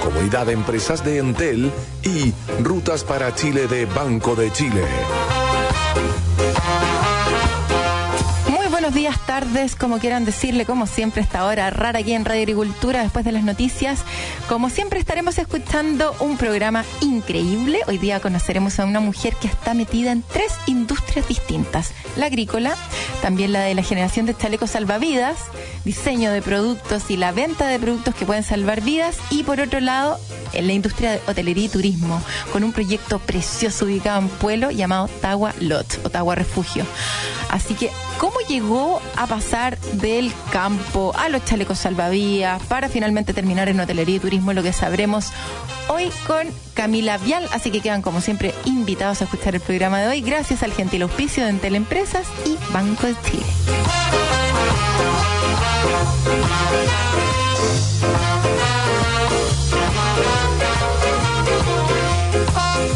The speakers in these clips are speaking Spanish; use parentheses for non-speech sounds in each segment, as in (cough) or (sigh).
Comunidad de Empresas de Entel y Rutas para Chile de Banco de Chile. Días, tardes, como quieran decirle, como siempre, esta hora rara aquí en Radio Agricultura, después de las noticias. Como siempre, estaremos escuchando un programa increíble. Hoy día conoceremos a una mujer que está metida en tres industrias distintas: la agrícola, también la de la generación de chalecos salvavidas, diseño de productos y la venta de productos que pueden salvar vidas, y por otro lado, en la industria de hotelería y turismo, con un proyecto precioso ubicado en Pueblo llamado Tagua Lot o Tagua Refugio. Así que, ¿cómo llegó a pasar del campo a los chalecos salvavidas para finalmente terminar en hotelería y turismo? Lo que sabremos hoy con Camila Vial. Así que quedan, como siempre, invitados a escuchar el programa de hoy, gracias al gentil auspicio de Entel Empresas y Banco de Chile.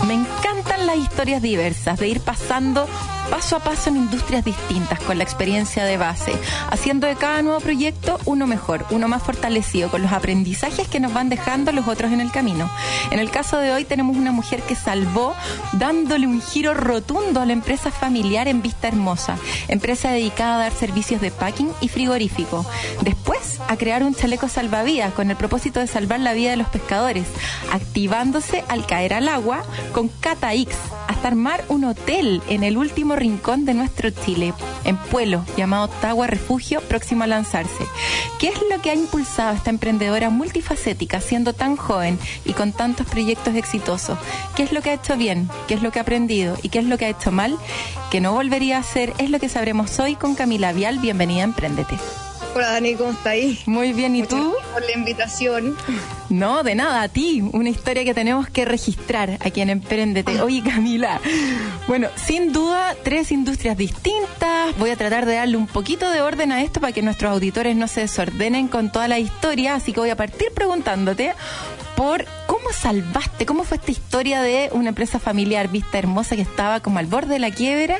Me encantan las historias diversas, de ir pasando paso a paso en industrias distintas con la experiencia de base, haciendo de cada nuevo proyecto uno mejor, uno más fortalecido, con los aprendizajes que nos van dejando los otros en el camino. En el caso de hoy tenemos una mujer que salvó dándole un giro rotundo a la empresa familiar en Vista Hermosa, empresa dedicada a dar servicios de packing y frigorífico. Después a crear un chaleco salvavidas con el propósito de salvar la vida de los pescadores, activándose al caer al agua con Cata X, hasta armar un hotel en el último rincón de nuestro Chile, en Pueblo, llamado Tagua Refugio, próximo a lanzarse. ¿Qué es lo que ha impulsado a esta emprendedora multifacética, siendo tan joven y con tantos proyectos exitosos? ¿Qué es lo que ha hecho bien? ¿Qué es lo que ha aprendido? ¿Y qué es lo que ha hecho mal? Que no volvería a hacer, es lo que sabremos hoy con Camila Vial. Bienvenida a Emprendete. Hola Dani, ¿cómo estáis? Muy bien, ¿y Muchas tú? gracias por la invitación. No, de nada, a ti. Una historia que tenemos que registrar aquí en Emprendete. Oye, Camila. Bueno, sin duda, tres industrias distintas. Voy a tratar de darle un poquito de orden a esto para que nuestros auditores no se desordenen con toda la historia. Así que voy a partir preguntándote por cómo salvaste, cómo fue esta historia de una empresa familiar vista hermosa que estaba como al borde de la quiebra.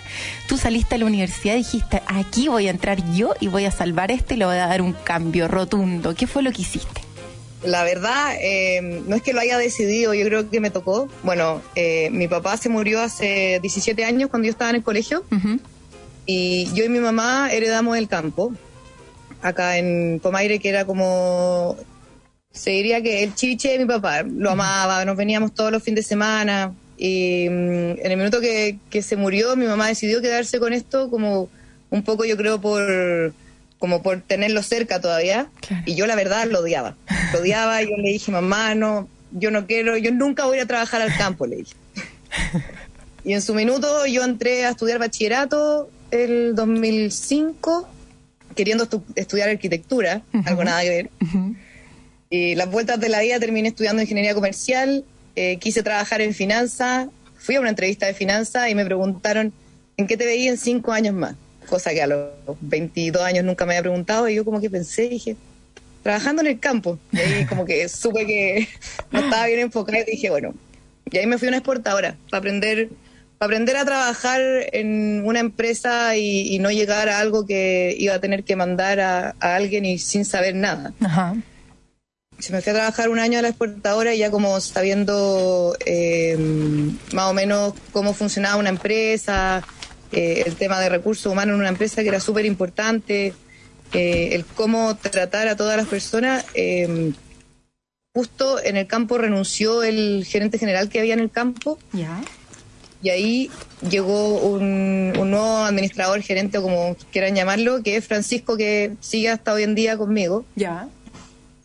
Tú saliste a la universidad y dijiste, aquí voy a entrar yo y voy a salvar esto y le voy a dar un cambio rotundo. ¿Qué fue lo que hiciste? La verdad, eh, no es que lo haya decidido, yo creo que me tocó. Bueno, eh, mi papá se murió hace 17 años cuando yo estaba en el colegio y yo y mi mamá heredamos el campo acá en Pomaire, que era como, se diría que el chiche de mi papá, lo amaba, nos veníamos todos los fines de semana y mm, en el minuto que, que se murió mi mamá decidió quedarse con esto como un poco yo creo por como por tenerlo cerca todavía Claro. y yo la verdad lo odiaba, lo odiaba, yo le dije mamá no, yo no quiero, yo nunca voy a trabajar al campo, le dije. (laughs) Y en su minuto yo entré a estudiar bachillerato el 2005, queriendo estu- estudiar arquitectura, algo nada que ver. Y las vueltas de la vida terminé estudiando ingeniería comercial, eh, quise trabajar en finanzas, fui a una entrevista de finanzas y me preguntaron en qué te veía en cinco años más, cosa que a los 22 años nunca me había preguntado y yo como que pensé dije, trabajando en el campo. Y ahí como que (laughs) supe que no estaba bien enfocada y dije, bueno, y ahí me fui a una exportadora para aprender, para aprender a trabajar en una empresa y, y no llegar a algo que iba a tener que mandar a, a alguien y sin saber nada. Ajá. Se me fui a trabajar un año a la exportadora y ya como sabiendo eh, más o menos cómo funcionaba una empresa, eh, el tema de recursos humanos en una empresa que era súper importante, eh, el cómo tratar a todas las personas. eh, justo en el campo renunció el gerente general que había en el campo Ya. y ahí llegó un, un nuevo administrador, gerente o como quieran llamarlo, que es Francisco, que sigue hasta hoy en día conmigo. Ya.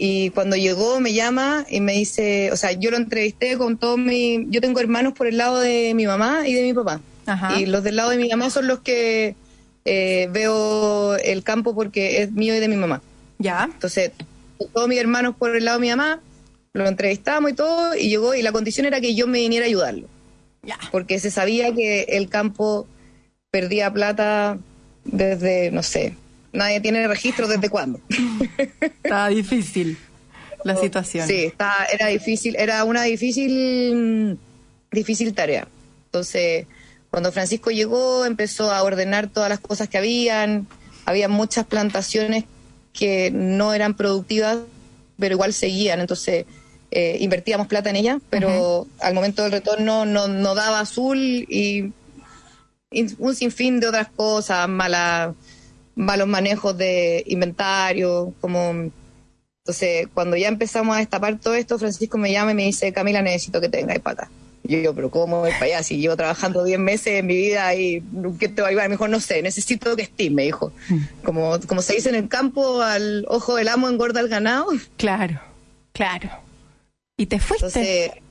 Y cuando llegó me llama y me dice, o sea, yo lo entrevisté con todo mi, yo tengo hermanos por el lado de mi mamá y de mi papá. Ajá. Y los del lado de mi mamá son los que eh, veo el campo porque es mío y de mi mamá. Ya. Entonces, todos mis hermanos por el lado de mi mamá, lo entrevistamos y todo, y llegó, y la condición era que yo me viniera a ayudarlo. porque se sabía que el campo perdía plata desde, no sé, nadie tiene registro desde cuándo. (laughs) Estaba difícil la situación. Sí, está, era difícil, era una difícil, difícil tarea. Entonces, cuando Francisco llegó, empezó a ordenar todas las cosas que habían, había muchas plantaciones que no eran productivas, pero igual seguían, entonces eh, invertíamos plata en ellas, pero al momento del retorno no, no daba azul y, un sinfín de otras cosas, mala, malos manejos de inventario, como... Entonces, cuando ya empezamos a destapar todo esto, Francisco me llama y me dice, Camila, necesito que tengas pata. Y yo, pero ¿cómo voy para allá? Si llevo trabajando 10 meses en mi vida y ¿qué te va a ayudar? Me dijo, no sé, necesito que estés, me dijo. Mm. Como, como se dice en el campo, al ojo del amo engorda el ganado. Claro, claro. ¿Y te fuiste?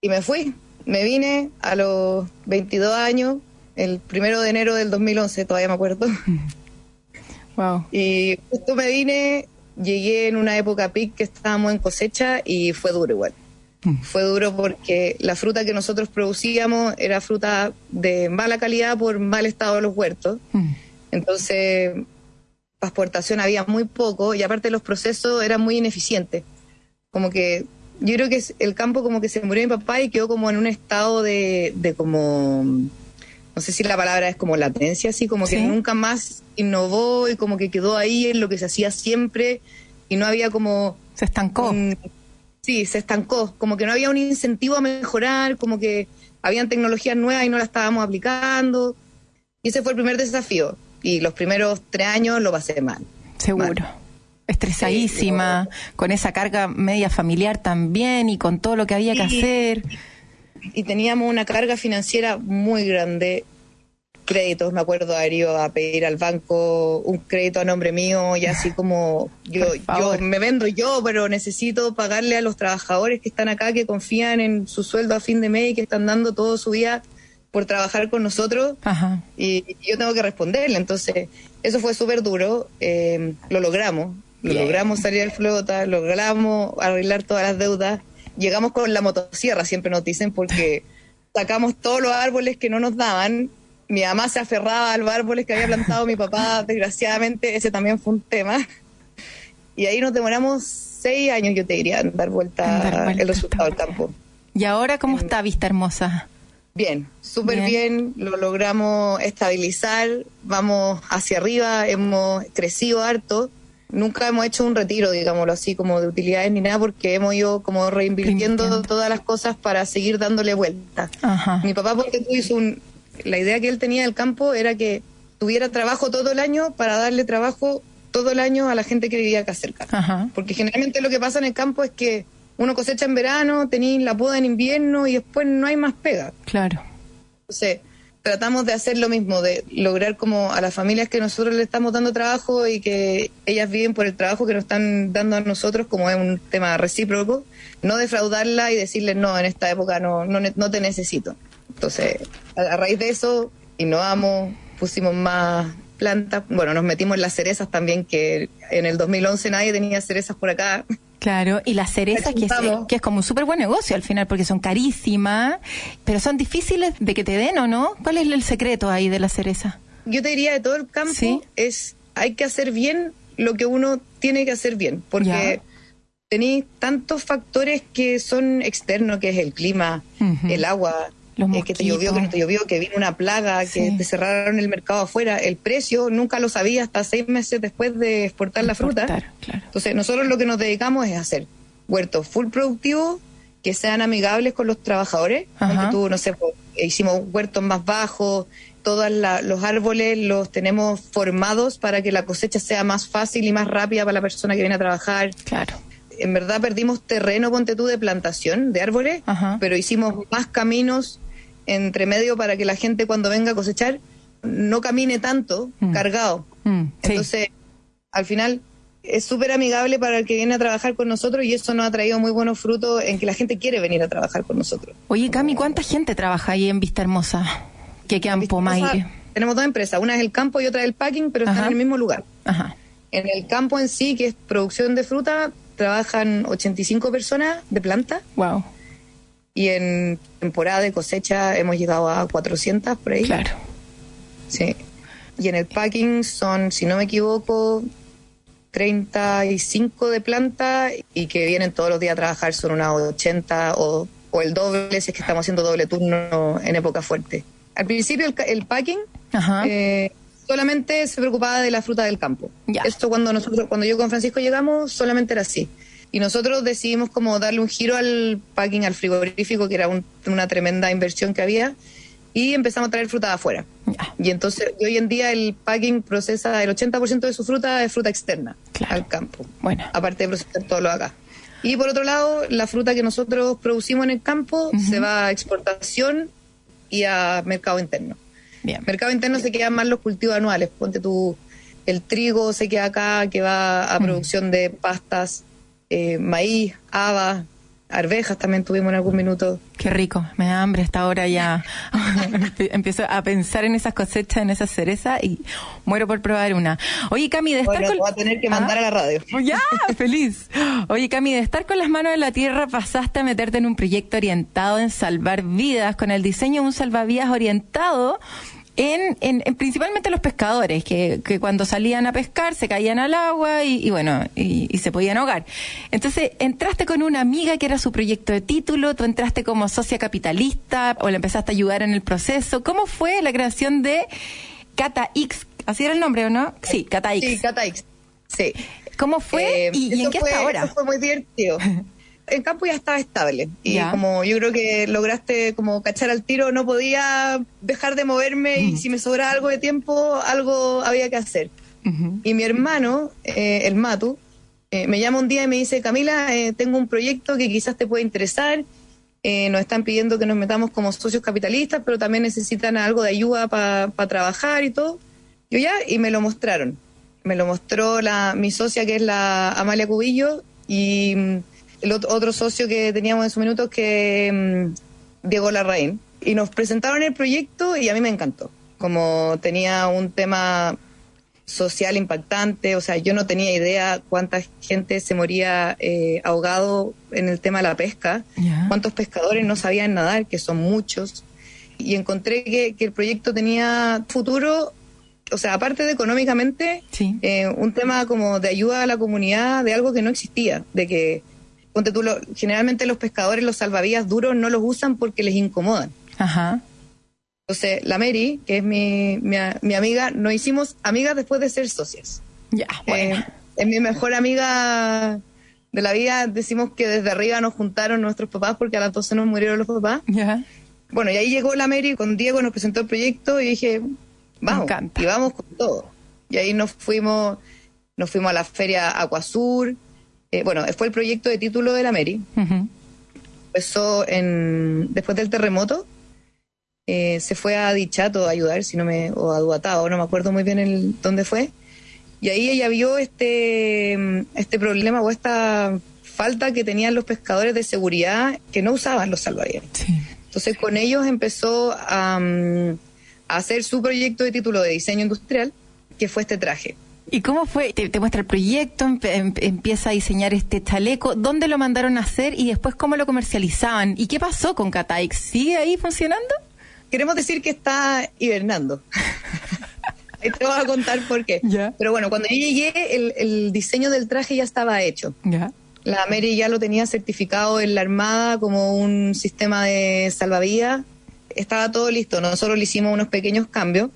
y me fui. Me vine a los 22 años, el primero de enero del 2011, todavía me acuerdo. Wow. Y justo me vine, llegué en una época pic que estábamos en cosecha y fue duro igual. Fue duro porque la fruta que nosotros producíamos era fruta de mala calidad por mal estado de los huertos. Mm. Entonces, exportación había muy poco y aparte los procesos eran muy ineficientes. Como que yo creo que el campo como que se murió mi papá y quedó como en un estado de, de como, no sé si la palabra es como latencia, así como que nunca más innovó y como que quedó ahí en lo que se hacía siempre y no había como... Se estancó. Sí, se estancó, como que no había un incentivo a mejorar, como que habían tecnologías nuevas y no las estábamos aplicando. Y ese fue el primer desafío. Y los primeros tres años lo pasé mal. Seguro. Estresadísima, con esa carga media familiar también y con todo lo que había que hacer. Y teníamos una carga financiera muy grande. Créditos, me acuerdo haber ido a pedir al banco un crédito a nombre mío y así como (laughs) yo, yo me vendo yo, pero necesito pagarle a los trabajadores que están acá, que confían en su sueldo a fin de mes y que están dando todo su día por trabajar con nosotros. Y, yo tengo que responderle. Entonces, eso fue súper duro, eh, lo logramos, lo logramos salir al flota, logramos arreglar todas las deudas, llegamos con la motosierra, siempre nos dicen, porque (laughs) sacamos todos los árboles que no nos daban mi mamá se aferraba a los árboles que había plantado mi papá, (laughs) desgraciadamente ese también fue un tema. Y ahí nos demoramos seis años, yo te diría, en dar vuelta, el resultado del campo. ¿Y ahora cómo está Vista Hermosa? Bien, súper bien. lo logramos estabilizar, vamos hacia arriba, hemos crecido harto. Nunca hemos hecho un retiro, digámoslo así, como de utilidades ni nada, porque hemos ido como reinvirtiendo todas las cosas para seguir dándole vuelta. Mi papá, porque tú hizo un, la idea que él tenía del campo era que tuviera trabajo todo el año para darle trabajo todo el año a la gente que vivía acá cerca. Porque generalmente lo que pasa en el campo es que uno cosecha en verano, tenéis la poda en invierno y después no hay más pega. Claro. Entonces, tratamos de hacer lo mismo, de lograr como a las familias que nosotros le estamos dando trabajo y que ellas viven por el trabajo que nos están dando a nosotros, como es un tema recíproco, no defraudarla y decirles, no, en esta época no, no, no te necesito. Entonces, a, raíz de eso, innovamos, pusimos más plantas, bueno, nos metimos en las cerezas también, que en el 2011 nadie tenía cerezas por acá. Claro, y las cerezas que es, que es como un súper buen negocio al final, porque son carísimas, pero son difíciles de que te den o no. ¿Cuál es el secreto ahí de la cereza? Yo te diría de todo el campo es, hay que hacer bien lo que uno tiene que hacer bien, porque tenéis tantos factores que son externos, que es el clima, el agua, que te llovió, que no te llovió, que vino una plaga, que te cerraron el mercado afuera. El precio nunca lo sabía hasta seis meses después de exportar la fruta. Entonces, nosotros lo que nos dedicamos es hacer huertos full productivos que sean amigables con los trabajadores. Tú, no sé, pues, hicimos huertos más bajos, todos los árboles los tenemos formados para que la cosecha sea más fácil y más rápida para la persona que viene a trabajar. Claro en verdad perdimos terreno, ponte tú, de plantación de árboles, pero hicimos más caminos entre medio para que la gente cuando venga a cosechar no camine tanto mm. cargado. Mm, Entonces, al final es súper amigable para el que viene a trabajar con nosotros y eso nos ha traído muy buenos frutos en que la gente quiere venir a trabajar con nosotros. Oye, Cami, ¿cuánta gente trabaja ahí en Vista Hermosa? ¿Qué campo, Maire? Tenemos dos empresas, una es el campo y otra es el packing, pero están en el mismo lugar. En el campo en sí, que es producción de fruta, trabajan 85 personas de planta. Wow y en temporada de cosecha hemos llegado a 400 por ahí. Claro. Sí. Y en el packing son, si no me equivoco, 35 de planta y que vienen todos los días a trabajar son unas 80 o, o el doble si es que estamos haciendo doble turno en época fuerte. Al principio el, el packing Ajá. eh, solamente se preocupaba de la fruta del campo. Ya. Esto cuando nosotros, cuando yo con Francisco llegamos, solamente era así. Y nosotros decidimos como darle un giro al packing, al frigorífico, que era un- una tremenda inversión que había, y empezamos a traer fruta de afuera. Y entonces, y hoy en día el packing procesa el 80% de su fruta es fruta externa Claro. al campo, Bueno. aparte de procesar todo lo acá. Y por otro lado, la fruta que nosotros producimos en el campo se va a exportación y a mercado interno. Bien. Mercado interno se quedan más los cultivos anuales. Ponte tú, el trigo se queda acá, que va a producción de pastas, eh, maíz, habas, arvejas también tuvimos en algún minuto. Qué rico, me da hambre esta hora ya. (laughs) Empiezo a pensar en esas cosechas, en esas cerezas y muero por probar una. Oye, Cami, de estar Bueno, con... voy a tener que mandar ¿Ah? a la radio. (laughs) Ya, feliz. Oye, Cami, de estar con las manos en la tierra pasaste a meterte en un proyecto orientado en salvar vidas con el diseño de un salvavidas orientado en, en, en principalmente los pescadores, que, que cuando salían a pescar se caían al agua y, y bueno, y, y se podían ahogar. Entonces, entraste con una amiga que era su proyecto de título, tú entraste como socia capitalista o le empezaste a ayudar en el proceso. ¿Cómo fue la creación de Cata X? ¿Así era el nombre o no? Sí, Cata X. Sí, Cataix. Sí. ¿Cómo fue Eh, y, y en qué fue- está ahora? Eso fue muy divertido. (laughs) En campo ya estaba estable y Ya. como yo creo que lograste como cachar al tiro, no podía dejar de moverme y si me sobraba algo de tiempo, algo había que hacer. Y mi hermano, eh, el Matu, eh, me llama un día y me dice, Camila, eh, tengo un proyecto que quizás te puede interesar. Eh, nos están pidiendo que nos metamos como socios capitalistas, pero también necesitan algo de ayuda para trabajar y todo. Yo ya, y me lo mostraron. Me lo mostró la, mi socia, que es la Amalia Cubillo, y mm, el ot- otro socio que teníamos en su minuto, que mm, Diego Larraín. Y nos presentaron el proyecto y a mí me encantó. Como tenía un tema social impactante, o sea, yo no tenía idea cuánta gente se moría eh, ahogado en el tema de la pesca, cuántos pescadores no sabían nadar, que son muchos, y encontré que, que el proyecto tenía futuro, o sea, aparte de económicamente, Sí. eh, un tema como de ayuda a la comunidad de algo que no existía, de que, ponte tú, lo- generalmente los pescadores los salvavidas duros no los usan porque les incomodan. Ajá. Entonces, la Mary, que es mi, mi, mi amiga, nos hicimos amigas después de ser socias. Ya, bueno. Eh, es mi mejor amiga de la vida. Decimos que desde arriba nos juntaron nuestros papás porque a las 12 nos murieron los papás. ya. Bueno, y ahí llegó la Mary con Diego, nos presentó el proyecto y dije, vamos, y vamos con todo. Y ahí nos fuimos, nos fuimos a la feria Acuasur. Eh, bueno, fue el proyecto de título de la Mary. Empezó en, después del terremoto. eh, se fue a Dichato a ayudar, si no me, o a Duatao, no me acuerdo muy bien el, dónde fue. Y ahí ella vio este, este problema o esta falta que tenían los pescadores de seguridad que no usaban los salvavidas. Sí. Entonces con ellos empezó a, mm, a hacer su proyecto de título de diseño industrial, que fue este traje. ¿Y cómo fue? Te, te muestra el proyecto, empe- em- empieza a diseñar este chaleco. ¿Dónde lo mandaron a hacer y después cómo lo comercializaban? ¿Y qué pasó con Cataix? ¿Sigue ahí funcionando? Queremos decir que está hibernando. (laughs) Ahí te voy a contar por qué. Pero bueno, cuando yo llegué, el, el diseño del traje ya estaba hecho. La Mary ya lo tenía certificado en la Armada como un sistema de salvavidas. Estaba todo listo. Nosotros le hicimos unos pequeños cambios.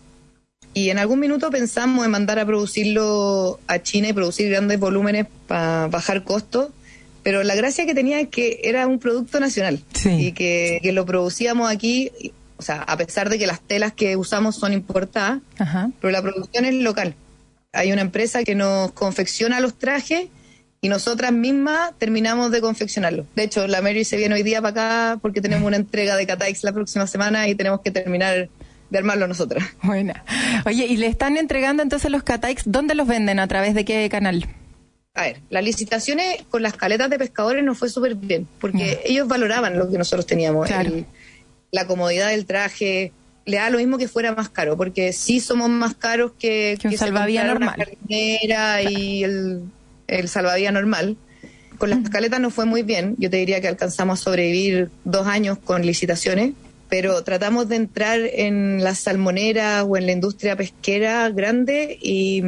Y en algún minuto pensamos en mandar a producirlo a China y producir grandes volúmenes para bajar costos. Pero la gracia que tenía es que era un producto nacional. Sí. Y que, que lo producíamos aquí, o sea, a pesar de que las telas que usamos son importadas, Ajá. pero la producción es local. Hay una empresa que nos confecciona los trajes y nosotras mismas terminamos de confeccionarlos. De hecho, la Mary se viene hoy día para acá porque tenemos una entrega de Cataix la próxima semana y tenemos que terminar de armarlo nosotras. (laughs) Buena. Oye, ¿y le están entregando entonces los Cataix? ¿Dónde los venden? ¿A través de qué canal? A ver, las licitaciones con las caletas de pescadores nos fue súper bien porque ellos valoraban lo que nosotros teníamos. Claro. el- la comodidad del traje, le da lo mismo que fuera más caro, porque sí somos más caros que, Que un salvavidas normal. Una y el, el salvavidas normal. con las caletas no fue muy bien. Yo te diría que alcanzamos a sobrevivir dos años con licitaciones, pero tratamos de entrar en las salmoneras o en la industria pesquera grande y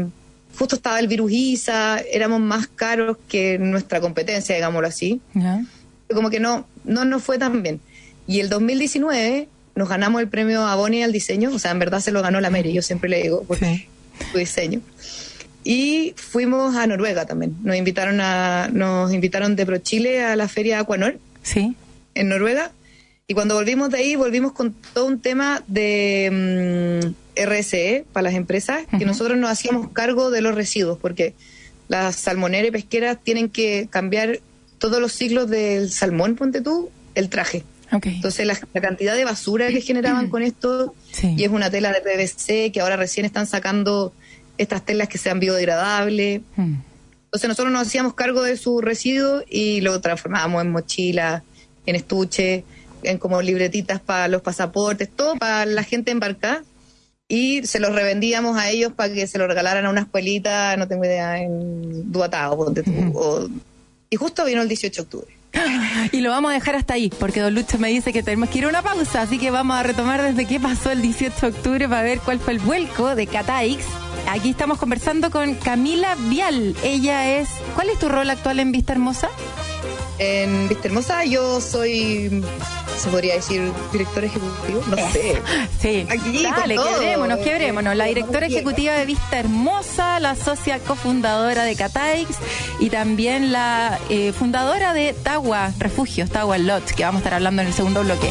justo estaba el virus ISA, éramos más caros que nuestra competencia, digámoslo así. Como que no, no nos fue tan bien. Y el 2019 nos ganamos el premio Aboni al diseño, o sea, en verdad se lo ganó la Mary, yo siempre le digo, porque su diseño. Y fuimos a Noruega también. Nos invitaron a, nos invitaron de ProChile a la feria Aquanor. Sí. En Noruega. Y cuando volvimos de ahí, volvimos con todo un tema de mm, RSE para las empresas, que nosotros nos hacíamos cargo de los residuos, porque las salmoneras y pesqueras tienen que cambiar todos los ciclos del salmón, ponte tú, el traje. Entonces la, cantidad de basura que generaban con esto, y es una tela de PVC que ahora recién están sacando estas telas que sean biodegradables. Hmm. Entonces nosotros nos hacíamos cargo de su residuo y lo transformábamos en mochilas, en estuche, en como libretitas para los pasaportes, todo para la gente embarcada. Y se los revendíamos a ellos para que se lo regalaran a una escuelita, no tengo idea, en Duatao. y justo vino el 18 de octubre. Y lo vamos a dejar hasta ahí, porque Don Lucho me dice que tenemos que ir a una pausa, así que vamos a retomar desde qué pasó el 18 de octubre para ver cuál fue el vuelco de Cataix Aquí estamos conversando con Camila Vial. Ella es. ¿Cuál es tu rol actual en Vista Hermosa? En Vista Hermosa yo soy, se podría decir, director ejecutivo, no sé. (laughs) Sí, Aquí, dale, quebrémonos, quebrémonos. La directora ejecutiva de Vista Hermosa, la socia cofundadora de Cataix y también la eh, fundadora de Tagua Refugios, Tagua Lot, que vamos a estar hablando en el segundo bloque.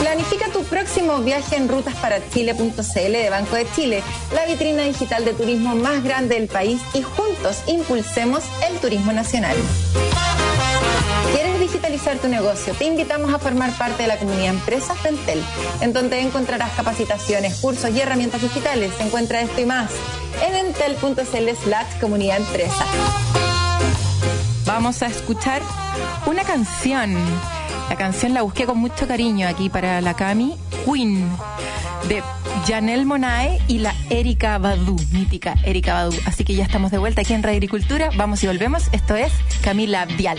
Planifica tu próximo viaje en rutasparachile.cl de Banco de Chile, la vitrina digital de turismo más grande del país y juntos impulsemos el turismo nacional. ¿Quieres digitalizar tu negocio? Te invitamos a formar parte de la comunidad Empresas de Entel, en donde encontrarás capacitaciones, cursos y herramientas digitales. Encuentra esto y más en entel.cl slash comunidad empresa. Vamos a escuchar una canción la canción la busqué con mucho cariño aquí para la Cami, Queen, de Janelle Monae y la Erika Badu, mítica Erika Badu. Así que ya estamos de vuelta aquí en Radio Agricultura. Vamos y volvemos. Esto es Camila Vial.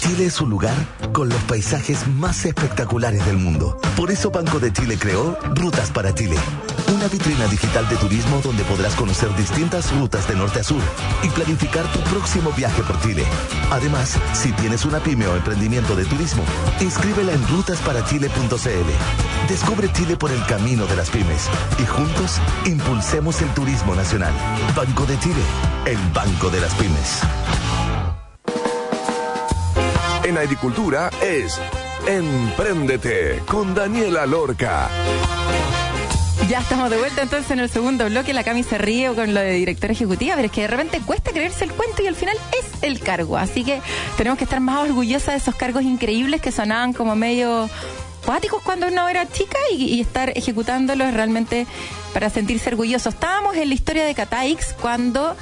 Chile es un lugar con los paisajes más espectaculares del mundo. Por eso Banco de Chile creó Rutas para Chile, una vitrina digital de turismo donde podrás conocer distintas rutas de norte a sur y planificar tu próximo viaje por Chile. Además, si tienes una pyme o emprendimiento de turismo, inscríbela en rutasparachile.cl. Descubre Chile por el camino de las pymes y juntos impulsemos el turismo nacional. Banco de Chile, el banco de las pymes en agricultura es Empréndete con Daniela Lorca. Ya estamos de vuelta entonces en el segundo bloque. La Cami se ríe con lo de directora ejecutiva, pero es que de repente cuesta creerse el cuento y al final es el cargo. Así que tenemos que estar más orgullosas de esos cargos increíbles que sonaban como medio cuáticos cuando uno era chica y, estar ejecutándolos realmente para sentirse orgulloso. Estábamos en la historia de Cataix cuando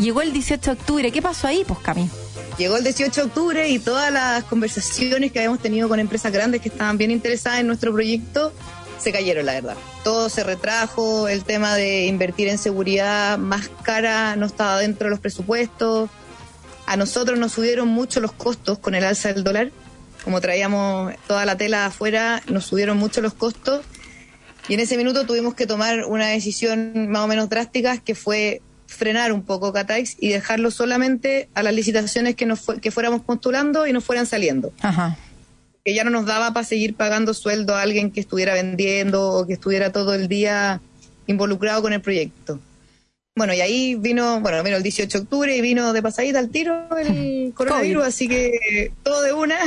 llegó el 18 de octubre. ¿Qué pasó ahí, pues, Cami? Llegó el 18 de octubre y todas las conversaciones que habíamos tenido con empresas grandes que estaban bien interesadas en nuestro proyecto se cayeron, la verdad. Todo se retrajo, el tema de invertir en seguridad más cara no estaba dentro de los presupuestos. A nosotros nos subieron mucho los costos con el alza del dólar. Como traíamos toda la tela afuera, nos subieron mucho los costos. Y en ese minuto tuvimos que tomar una decisión más o menos drástica, que fue frenar un poco Cataix y dejarlo solamente a las licitaciones que, nos que fuéramos postulando y nos fueran saliendo. Ajá. Que ya no nos daba para seguir pagando sueldo a alguien que estuviera vendiendo o que estuviera todo el día involucrado con el proyecto. Bueno, y ahí vino, bueno, vino el 18 de octubre y vino de pasadita al tiro el (laughs) coronavirus, así que todo de una.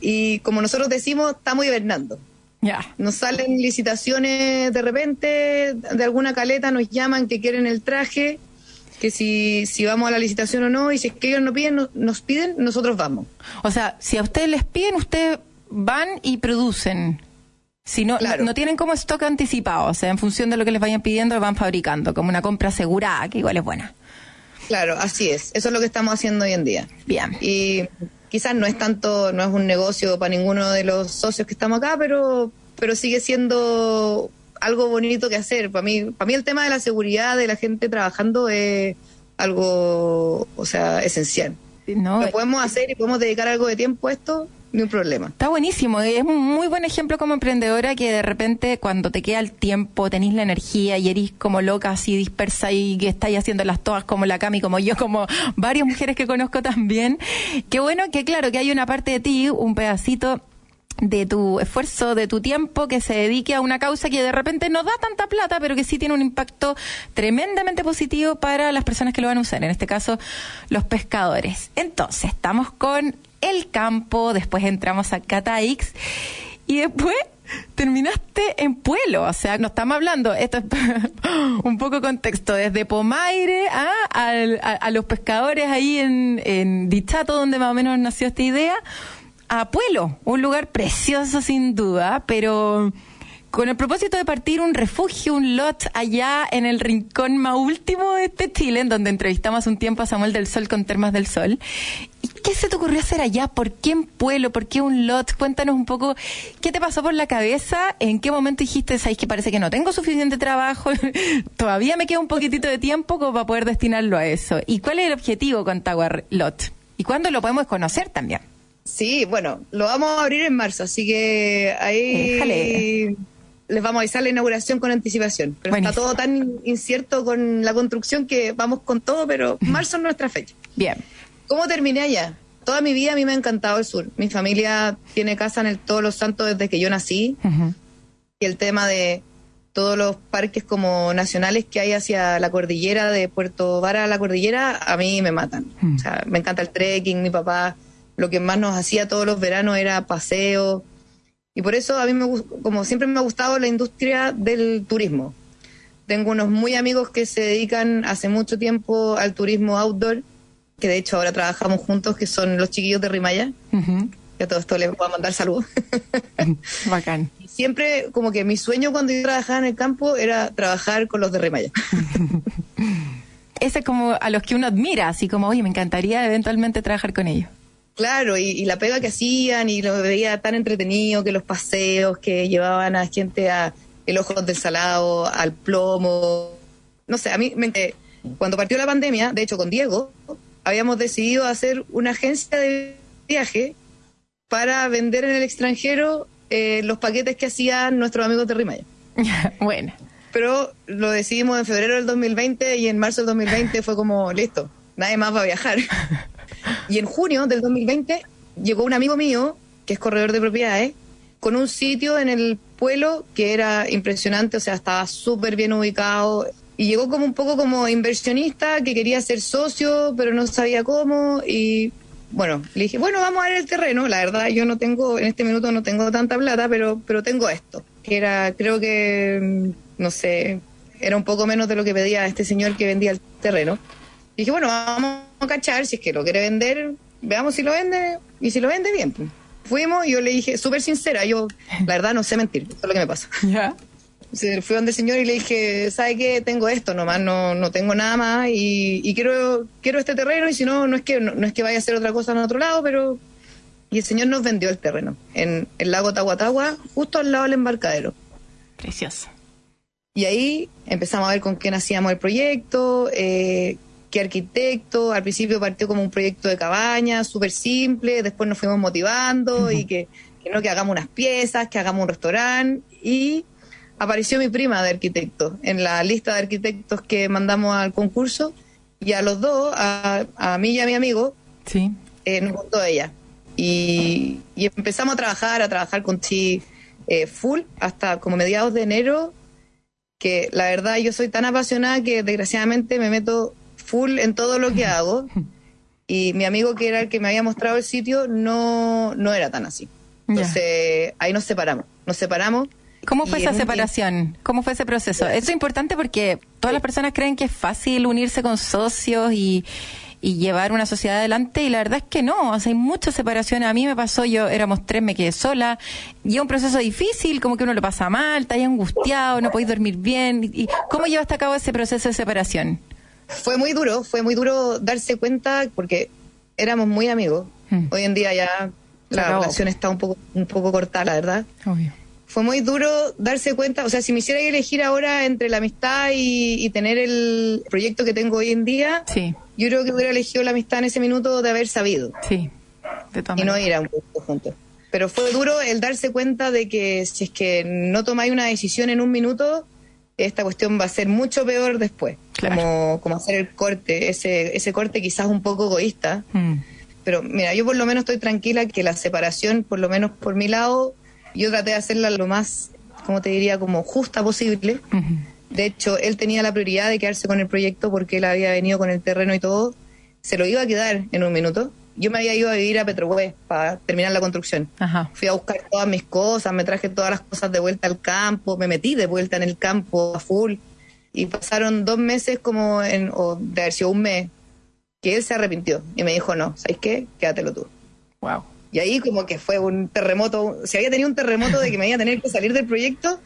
Y como nosotros decimos, estamos hibernando. Ya. Nos salen licitaciones de repente, de alguna caleta nos llaman que quieren el traje, que si, si vamos a la licitación o no, y si es que ellos nos piden, no- nos piden, nosotros vamos. O sea, si a ustedes les piden, ustedes van y producen. Si no, Claro. no, no tienen como stock anticipado, o sea, en función de lo que les vayan pidiendo, van fabricando, como una compra asegurada, que igual es buena. Claro, así es. Eso es lo que estamos haciendo hoy en día. Bien. Y quizás no es tanto, no es un negocio para ninguno de los socios que estamos acá, pero, pero sigue siendo algo bonito que hacer. Para mí, para mí el tema de la seguridad de la gente trabajando es algo, o sea, esencial. No, Lo podemos hacer y podemos dedicar algo de tiempo a esto, ni un problema. Está buenísimo, es un muy buen ejemplo como emprendedora que de repente cuando te queda el tiempo, tenés la energía y eres como loca así dispersa y que estáis haciéndolas todas como la Cami, como yo, como varias mujeres que conozco también. Qué bueno que claro que hay una parte de ti, un pedacito de tu esfuerzo, de tu tiempo que se dedique a una causa que de repente no da tanta plata, pero que sí tiene un impacto tremendamente positivo para las personas que lo van a usar, en este caso los pescadores. Entonces, estamos con el campo, después entramos a Cataix y después terminaste en Pueblo, o sea, no estamos hablando, esto es (laughs) un poco contexto, desde Pomaire a, los pescadores ahí en, en Dichato, donde más o menos nació esta idea, a Pueblo, un lugar precioso sin duda, pero con el propósito de partir un refugio, un lot allá en el rincón más último de este Chile, en donde entrevistamos un tiempo a Samuel del Sol con Termas del Sol. ¿Y qué se te ocurrió hacer allá? ¿Por qué en Pueblo? ¿Por qué un lot? Cuéntanos un poco qué te pasó por la cabeza, en qué momento dijiste, sabes que parece que no tengo suficiente trabajo, (laughs) todavía me queda un poquitito de tiempo como para poder destinarlo a eso. ¿Y cuál es el objetivo con Tower Lot? ¿Y cuándo lo podemos conocer también? Sí, bueno, lo vamos a abrir en marzo, así que ahí Déjale. les vamos a avisar la inauguración con anticipación. Pero Buenísimo. está todo tan incierto con la construcción que vamos con todo, pero marzo es nuestra fecha. Bien. ¿Cómo terminé allá? Toda mi vida a mí me ha encantado el sur. Mi familia tiene casa en el Todos los Santos desde que yo nací. Y el tema de todos los parques como nacionales que hay hacia la cordillera, de Puerto Vara a la cordillera, a mí me matan. Mm. O sea, me encanta el trekking, mi papá lo que más nos hacía todos los veranos era paseo. Y por eso a mí, me, como siempre me ha gustado la industria del turismo. Tengo unos muy amigos que se dedican hace mucho tiempo al turismo outdoor, que de hecho ahora trabajamos juntos, que son los chiquillos de Rimaya. Que a todo esto les voy a mandar saludos. (laughs) Bacán. Y siempre, como que mi sueño cuando yo trabajaba en el campo era trabajar con los de Rimaya. (laughs) Ese es como a los que uno admira, así como, oye, me encantaría eventualmente trabajar con ellos. Claro, y, y la pega que hacían, y lo veía tan entretenido, que los paseos que llevaban a gente a el ojo del salado, al plomo. No sé, a mí me, cuando partió la pandemia, de hecho con Diego, habíamos decidido hacer una agencia de viaje para vender en el extranjero eh, los paquetes que hacían nuestros amigos de Rimaya. (laughs) bueno, pero lo decidimos en febrero del 2020 y en marzo del 2020 fue como, listo, nadie más va a viajar. (laughs) y en junio del 2020 llegó un amigo mío, que es corredor de propiedades, con un sitio en el pueblo que era impresionante, o sea, estaba súper bien ubicado. Y llegó como un poco como inversionista que quería ser socio, pero no sabía cómo. Y bueno, le dije, bueno, vamos a ver el terreno. La verdad, yo no tengo, en este minuto no tengo tanta plata, pero, pero tengo esto. Que era, creo que, mm, no sé, era un poco menos de lo que pedía este señor que vendía el terreno. Y dije, bueno, vamos a cachar, si es que lo quiere vender, veamos si lo vende, y si lo vende, bien. fuimos y yo le dije, súper sincera, yo la verdad no sé mentir, eso es lo que me pasa. (laughs) Ya. Se fui donde el señor y le dije, ¿sabe qué? Tengo esto nomás, no, no tengo nada más y, y quiero, quiero este terreno y si no, no es que no, no es que vaya a hacer otra cosa en otro lado, pero... Y el señor nos vendió el terreno en el lago Tahuatahua, justo al lado del embarcadero. Precioso. Y ahí empezamos a ver con quién hacíamos el proyecto, eh, qué arquitecto. Al principio partió como un proyecto de cabaña, súper simple, después nos fuimos motivando y que, que no, que hagamos unas piezas, que hagamos un restaurante. Y apareció mi prima de arquitecto en la lista de arquitectos que mandamos al concurso. Y a los dos, a, a mí y a mi amigo, Sí. eh, nos contó ella. Y, y empezamos a trabajar, a trabajar con Chi eh, full hasta como mediados de enero, que la verdad yo soy tan apasionada que desgraciadamente me meto full en todo lo que hago. (laughs) Y mi amigo que era el que me había mostrado el sitio no, no era tan así. Entonces ahí nos separamos. Nos separamos. ¿Cómo fue esa separación? ¿Cómo fue ese proceso? Eso es importante porque todas las personas creen que es fácil unirse con socios y, y llevar una sociedad adelante y la verdad es que no, o sea, hay muchas separaciones. A mí me pasó, yo éramos tres, me quedé sola y es un proceso difícil, como que uno lo pasa mal, está ahí angustiado, no podéis dormir bien. ¿Y cómo llevaste a cabo ese proceso de separación? Fue muy duro, fue muy duro darse cuenta porque éramos muy amigos. Hmm. Hoy en día ya la relación está un poco, un poco cortada, la verdad. Obvio. Fue muy duro darse cuenta, o sea, si me hiciera elegir ahora entre la amistad y, y tener el proyecto que tengo hoy en día, Sí, yo creo que hubiera elegido la amistad en ese minuto de haber sabido sí. De y no ir a un proyecto juntos. Pero fue duro el darse cuenta de que si es que no tomáis una decisión en un minuto, esta cuestión va a ser mucho peor después. Claro. Como, como hacer el corte, ese, ese corte quizás un poco egoísta, Mm. pero mira, yo por lo menos estoy tranquila que la separación, por lo menos por mi lado, yo traté de hacerla lo más, como te diría, como justa posible. De hecho, él tenía la prioridad de quedarse con el proyecto porque él había venido con el terreno y todo. Se lo iba a quedar en un minuto. Yo me había ido a vivir a Petrohue para terminar la construcción. Ajá. Fui a buscar todas mis cosas, me traje todas las cosas de vuelta al campo, me metí de vuelta en el campo a full. Y pasaron dos meses como en, o de haber sido un mes, que él se arrepintió y me dijo, no, ¿sabes qué? Quédatelo tú. Wow. Y ahí como que fue un terremoto, si había tenido un terremoto de que me iba a tener que salir del proyecto,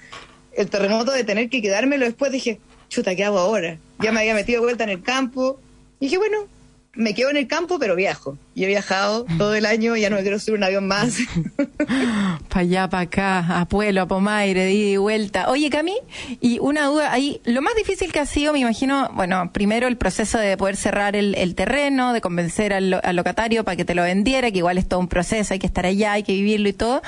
el terremoto de tener que quedármelo después dije, chuta, ¿qué hago ahora? Ya me había metido vuelta en el campo. Y dije, bueno, me quedo en el campo, pero viajo. Y he viajado todo el año, ya no me quiero subir un avión más. (laughs) Para allá, para acá, a Pueblo, a Pomaire, de ida y vuelta. Oye, Cami, y una duda ahí, lo más difícil que ha sido, me imagino, bueno, primero el proceso de poder cerrar el, terreno, de convencer al, al locatario para que te lo vendiera, que igual es todo un proceso, hay que estar allá, hay que vivirlo y todo.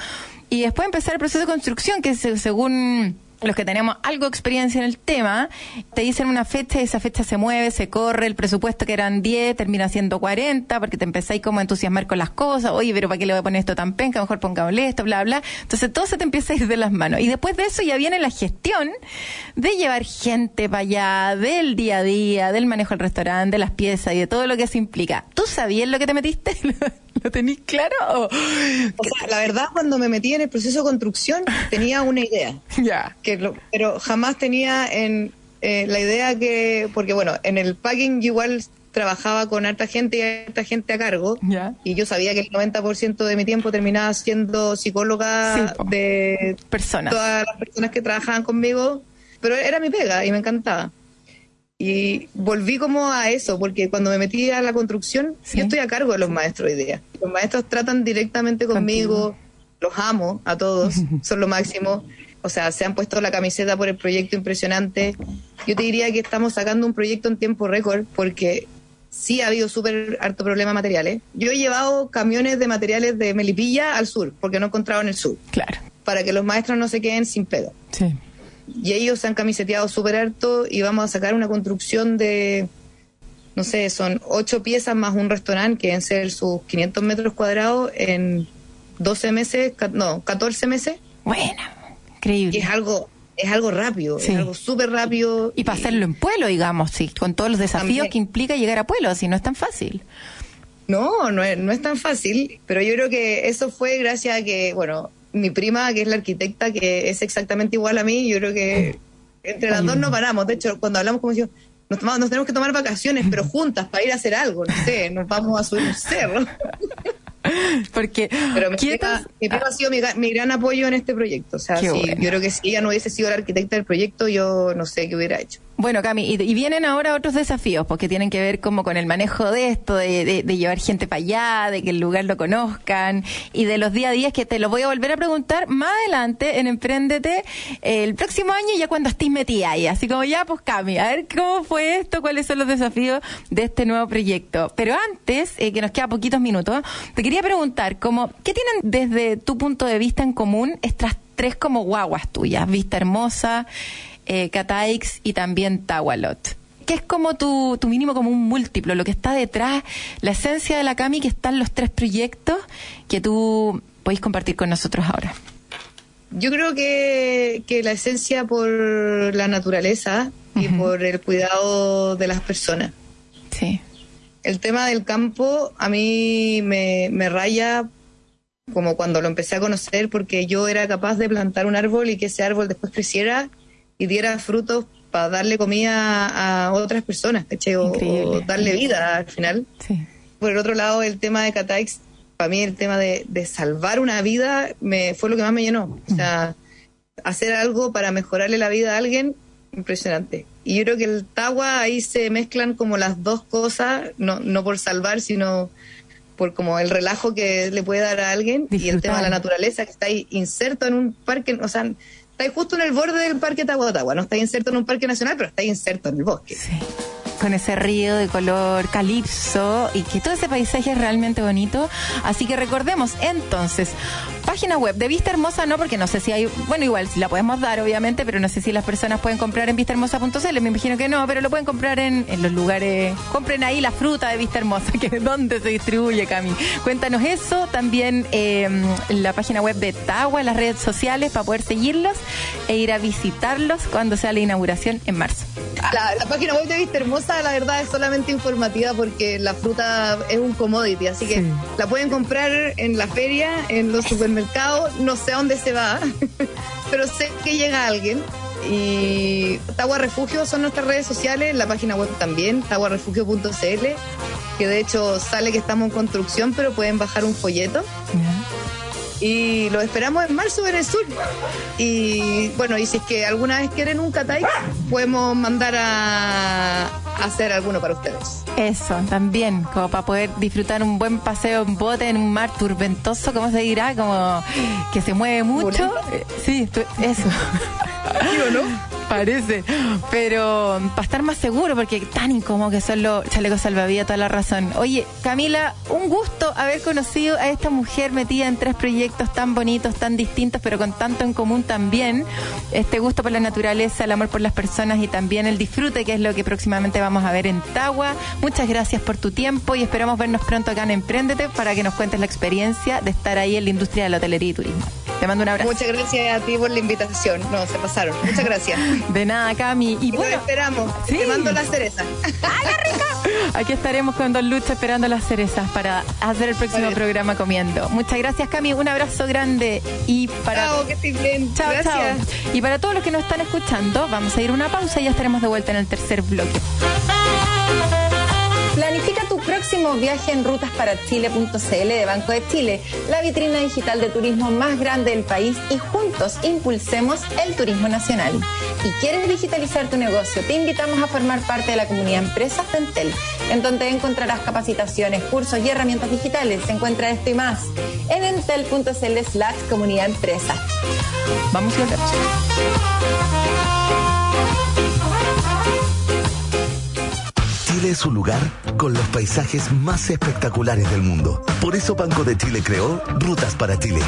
Y después empezar el proceso de construcción, que se- según los que tenemos algo de experiencia en el tema, te dicen una fecha y esa fecha se mueve, se corre, el presupuesto que eran 10 termina siendo 40, porque te empezáis como a entusiasmar con las cosas, oye, pero ¿para qué le voy a poner esto tan penca? Mejor pongámosle esto, bla, bla. Entonces todo se te empieza a ir de las manos. Y después de eso ya viene la gestión de llevar gente para allá, del día a día, del manejo del restaurante, de las piezas y de todo lo que eso implica. ¿Tú sabías lo que te metiste? (laughs) ¿Lo tenís claro? o- O sea, la verdad, cuando me metí en el proceso de construcción, tenía una idea. (laughs) Ya. que lo- pero jamás tenía en eh, la idea que, porque bueno, en el packing igual trabajaba con harta gente y harta gente a cargo, y yo sabía que el 90% de mi tiempo terminaba siendo psicóloga Sí, de Personas. todas las personas que trabajaban conmigo, pero era mi pega y me encantaba. Y volví como a eso, porque cuando me metí a la construcción, Sí. yo estoy a cargo de los maestros hoy día. Los maestros tratan directamente conmigo, los amo a todos, (laughs) son lo máximo. O sea, se han puesto la camiseta por el proyecto impresionante. Yo te diría que estamos sacando un proyecto en tiempo récord, porque sí ha habido súper harto problema materiales. Yo he llevado camiones de materiales de Melipilla al sur, porque no encontraba en el sur Claro. para que los maestros no se queden sin pega. Sí. Y ellos se han camiseteado súper harto y vamos a sacar una construcción de, no sé, son ocho piezas más un restaurante que deben ser sus 500 metros cuadrados en 12 meses, no, 14 meses. Buena. Y Increíble. es algo, es algo rápido, Sí. es algo súper rápido. Y para hacerlo en pueblo, digamos, sí, con todos los desafíos También. que implica llegar a pueblo, así no es tan fácil. No, no es, no es tan fácil, pero yo creo que eso fue gracias a que, bueno, mi prima, que es la arquitecta, que es exactamente igual a mí, yo creo que entre las dos no paramos. De hecho, cuando hablamos como yo, nos, tomamos- nos tenemos que tomar vacaciones, pero juntas para ir a hacer algo, no sé, nos vamos a subir un cerro. (laughs) (laughs) Porque Pero mi prima ha sido mi, mi gran apoyo en este proyecto. O sea, bueno. yo creo que si ella no hubiese sido la arquitecta del proyecto, yo no sé qué hubiera hecho. Bueno, Cami, y, y vienen ahora otros desafíos, porque tienen que ver como con el manejo de esto, de, de- de llevar gente para allá, de que el lugar lo conozcan, y de los día a día que te lo voy a volver a preguntar más adelante en Emprendete eh, el próximo año, ya cuando estés metida ahí. Así como ya, pues Cami, a ver cómo fue esto, cuáles son los desafíos de este nuevo proyecto. Pero antes, eh, que nos queda poquitos minutos, te quería preguntar, como, ¿qué tienen desde tu punto de vista en común estas tres como guaguas tuyas? Vista Hermosa, eh, Cataix y también Tawalot. Que es como tu, tu mínimo como un múltiplo, lo que está detrás, la esencia de la Cami que están los tres proyectos que tú podéis compartir con nosotros ahora. Yo creo que, que la esencia por la naturaleza y por el cuidado de las personas. Sí. El tema del campo a mí me, me raya como cuando lo empecé a conocer porque yo era capaz de plantar un árbol y que ese árbol después creciera y diera frutos para darle comida a otras personas, ¿cachai? O, darle vida al final. Sí. Por el otro lado, el tema de Cataix, para mí el tema de, de salvar una vida me fue lo que más me llenó. O sea, hacer algo para mejorarle la vida a alguien, impresionante. Y yo creo que el Tawa ahí se mezclan como las dos cosas, no, no por salvar, sino por como el relajo que le puede dar a alguien y el tema de la naturaleza, que está ahí inserto en un parque, o sea, está ahí justo en el borde del parque Tawa, no está inserto en un parque nacional, pero está inserto en el bosque. Sí. Con ese río de color calipso y que todo ese paisaje es realmente bonito. Así que recordemos entonces, página web de Vista Hermosa, no, porque no sé si hay, bueno, igual si la podemos dar, obviamente, pero no sé si las personas pueden comprar en vistahermosa.cl, me imagino que no, pero lo pueden comprar en, en los lugares, compren ahí la fruta de Vista Hermosa, (laughs) que es donde se distribuye, Cami. Cuéntanos eso, también eh, la página web de Tagua, las redes sociales, para poder seguirlos e ir a visitarlos cuando sea la inauguración en marzo. La, la página web de Vista Hermosa, la verdad, es solamente informativa porque la fruta es un commodity, así que Sí. la pueden comprar en la feria, en los supermercados, no sé a dónde se va, (laughs) pero sé que llega alguien. Y Tagua Refugio son nuestras redes sociales, la página web también, taguarefugio.cl, que de hecho sale que estamos en construcción, pero pueden bajar un folleto. Y lo esperamos en marzo en el sur. Y bueno, y si es que alguna vez quieren un Catay, podemos mandar a, a hacer alguno para ustedes. Eso, también, como para poder disfrutar un buen paseo en bote en un mar turbentoso, ¿cómo se dirá? Como que se mueve mucho. Sí, tú- eso. ¿Sí o no? Parece, pero para estar más seguro, porque tan incómodo que son los chalecos salvavidas, toda la razón. Oye, Camila, un gusto haber conocido a esta mujer metida en tres proyectos tan bonitos, tan distintos, pero con tanto en común también. Este gusto por la naturaleza, el amor por las personas y también el disfrute, que es lo que próximamente vamos a ver en Tagua. Muchas gracias por tu tiempo y esperamos vernos pronto acá en Emprendete para que nos cuentes la experiencia de estar ahí en la industria de la hotelería y turismo. Te mando un abrazo. Muchas gracias a ti por la invitación. No, se pasaron. Muchas gracias. De nada, Cami. Y bueno, esperamos. sí. Te mando la cereza. Aquí estaremos con Don Lucha esperando las cerezas para hacer el próximo Vale. programa comiendo. Muchas gracias, Cami. Un abrazo grande. Y para. Chao, que estés bien. Chao, gracias. chao. Y para todos los que nos están escuchando, vamos a ir a una pausa y ya estaremos de vuelta en el tercer bloque. Planifica tu próximo viaje en rutasparachile.cl de Banco de Chile, la vitrina digital de turismo más grande del país y juntos impulsemos el turismo nacional. ¿Y quieres digitalizar tu negocio? Te invitamos a formar parte de la comunidad Empresas de Entel, en donde encontrarás capacitaciones, cursos y herramientas digitales. Se encuentra esto y más en entel.cl slash comunidad empresa. Vamos y volvemos. Chile es un lugar con los paisajes más espectaculares del mundo. Por eso Banco de Chile creó Rutas para Chile.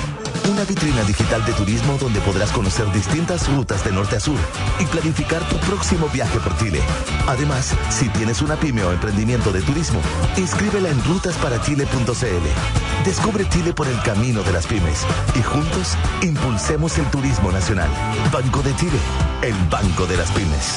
Una vitrina digital de turismo donde podrás conocer distintas rutas de norte a sur y planificar tu próximo viaje por Chile. Además, si tienes una pyme o emprendimiento de turismo, inscríbela en rutasparachile.cl. Descubre Chile por el camino de las pymes y juntos impulsemos el turismo nacional. Banco de Chile, el banco de las pymes.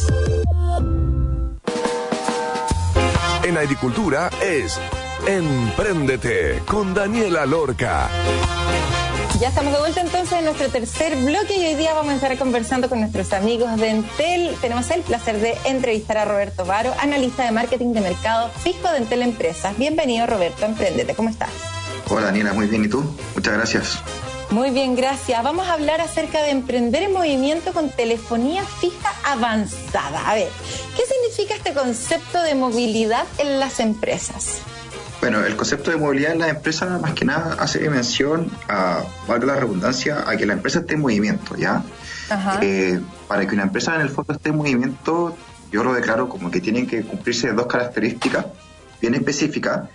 En agricultura es Empréndete con Daniela Lorca. Ya estamos de vuelta entonces en nuestro tercer bloque y hoy día vamos a estar conversando con nuestros amigos de Entel. Tenemos el placer de entrevistar a Roberto Varo, analista de marketing de mercado fijo de Entel Empresas. Bienvenido Roberto, Emprendete, ¿cómo estás? Hola Daniela, muy bien, ¿y tú? Muchas gracias. Muy bien, gracias. Vamos a hablar acerca de emprender en movimiento con telefonía fija avanzada. A ver, ¿qué significa este concepto de movilidad en las empresas? Bueno, el concepto de movilidad en las empresas más que nada hace mención a, valga la redundancia, a que la empresa esté en movimiento, ¿ya? Eh, para que una empresa en el fondo esté en movimiento, yo lo declaro como que tienen que cumplirse dos características bien específicas.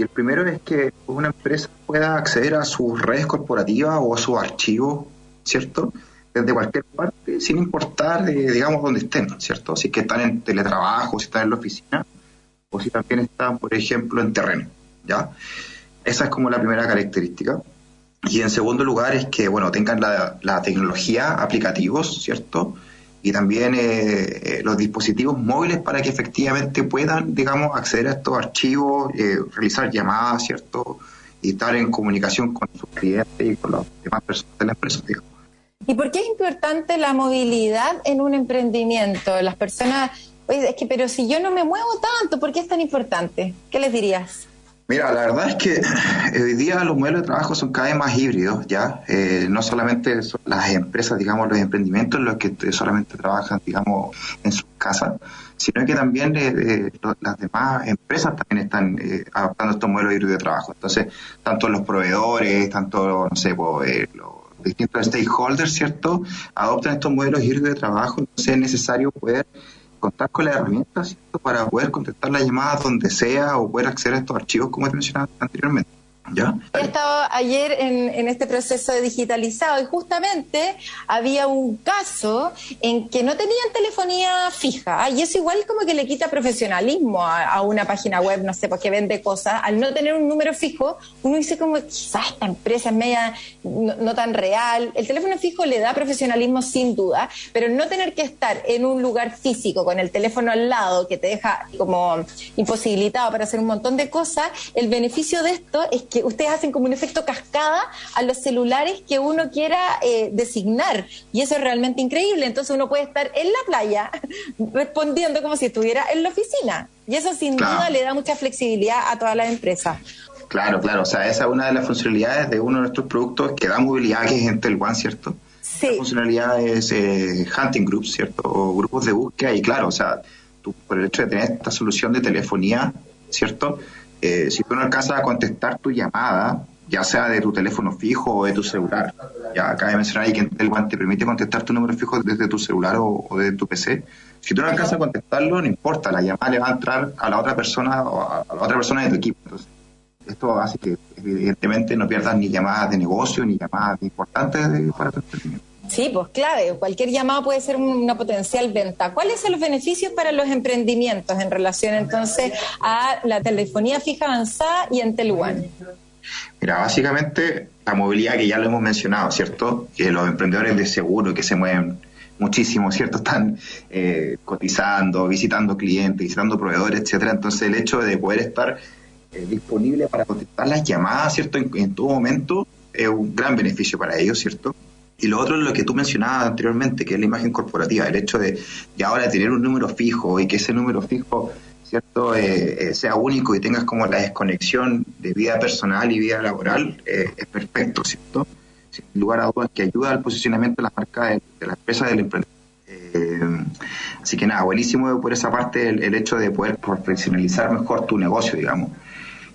Y el primero es que una empresa pueda acceder a sus redes corporativas o a sus archivos, ¿cierto? Desde cualquier parte, sin importar, eh, digamos, dónde estén, ¿cierto? Si es que están en teletrabajo, si están en la oficina, o si también están, por ejemplo, en terreno, ¿ya? Esa es como la primera característica. Y en segundo lugar es que, bueno, tengan la, tecnología, aplicativos, ¿cierto? Y también eh, eh, los dispositivos móviles para que efectivamente puedan, digamos, acceder a estos archivos, eh, realizar llamadas, ¿cierto? Y estar en comunicación con sus clientes y con las demás personas de la empresa, digamos. ¿Y por qué es importante la movilidad en un emprendimiento? Las personas Oye, es que, pero si yo no me muevo tanto, ¿por qué es tan importante? ¿Qué les dirías? Mira, la verdad es que hoy día los modelos de trabajo son cada vez más híbridos, ¿ya? Eh, no solamente son las empresas, digamos, los emprendimientos los que solamente trabajan, digamos, en su casa, sino que también eh, eh, las demás empresas también están adaptando estos modelos híbridos de trabajo. Entonces, tanto los proveedores, tanto, no sé, pues, los distintos stakeholders, ¿cierto?, adoptan estos modelos híbridos de trabajo, entonces es necesario poder contar con las herramientas para poder contestar las llamadas donde sea o poder acceder a estos archivos como he mencionado anteriormente. He estado ayer en, este proceso de digitalizado y justamente había un caso en que no tenían telefonía fija y eso igual como que le quita profesionalismo a, una página web, no sé, porque vende cosas. Al no tener un número fijo, uno dice como quizás esta empresa es media no, tan real. El teléfono fijo le da profesionalismo sin duda, pero no tener que estar en un lugar físico con el teléfono al lado que te deja como imposibilitado para hacer un montón de cosas, el beneficio de esto es que ustedes hacen como un efecto cascada a los celulares que uno quiera eh, designar. Y eso es realmente increíble. Entonces uno puede estar en la playa (laughs) respondiendo como si estuviera en la oficina. Y eso sin duda le da mucha flexibilidad a todas las empresas. Claro, claro. O sea, esa es una de las funcionalidades de uno de nuestros productos que da movilidad, que es Entel One, ¿cierto? Sí. La funcionalidad es eh, hunting groups, ¿cierto? O grupos de búsqueda. Y claro, o sea, tú, por el hecho de tener esta solución de telefonía, ¿cierto? Eh, si tú no alcanzas a contestar tu llamada, ya sea de tu teléfono fijo o de tu celular, ya acaba de mencionar ahí que el guante permite contestar tu número fijo desde tu celular o, de tu PC. Si tú no alcanzas a contestarlo, no importa, la llamada le va a entrar a la otra persona o a, la otra persona de tu equipo. Entonces, esto hace que evidentemente no pierdas ni llamadas de negocio ni llamadas importantes para tu emprendimiento. Sí, pues clave. Cualquier llamada puede ser una potencial venta. ¿Cuáles son los beneficios para los emprendimientos en relación entonces a la telefonía fija avanzada y en Teluán? Mira, básicamente la movilidad que ya lo hemos mencionado, ¿cierto? Que los emprendedores de seguro que se mueven muchísimo, ¿cierto? Están eh, cotizando, visitando clientes, visitando proveedores, etcétera. Entonces el hecho de poder estar eh, disponible para contestar las llamadas, ¿cierto? en todo momento es un gran beneficio para ellos, ¿cierto? Y lo otro es lo que tú mencionabas anteriormente, que es la imagen corporativa, el hecho de, de ahora tener un número fijo y que ese número fijo cierto eh, eh, sea único y tengas como la desconexión de vida personal y vida laboral, eh, es perfecto, ¿cierto? Sin lugar a dudas que ayuda al posicionamiento de la marca de, la empresa del emprendedor. así que nada, buenísimo por esa parte el, hecho de poder profesionalizar mejor tu negocio, digamos.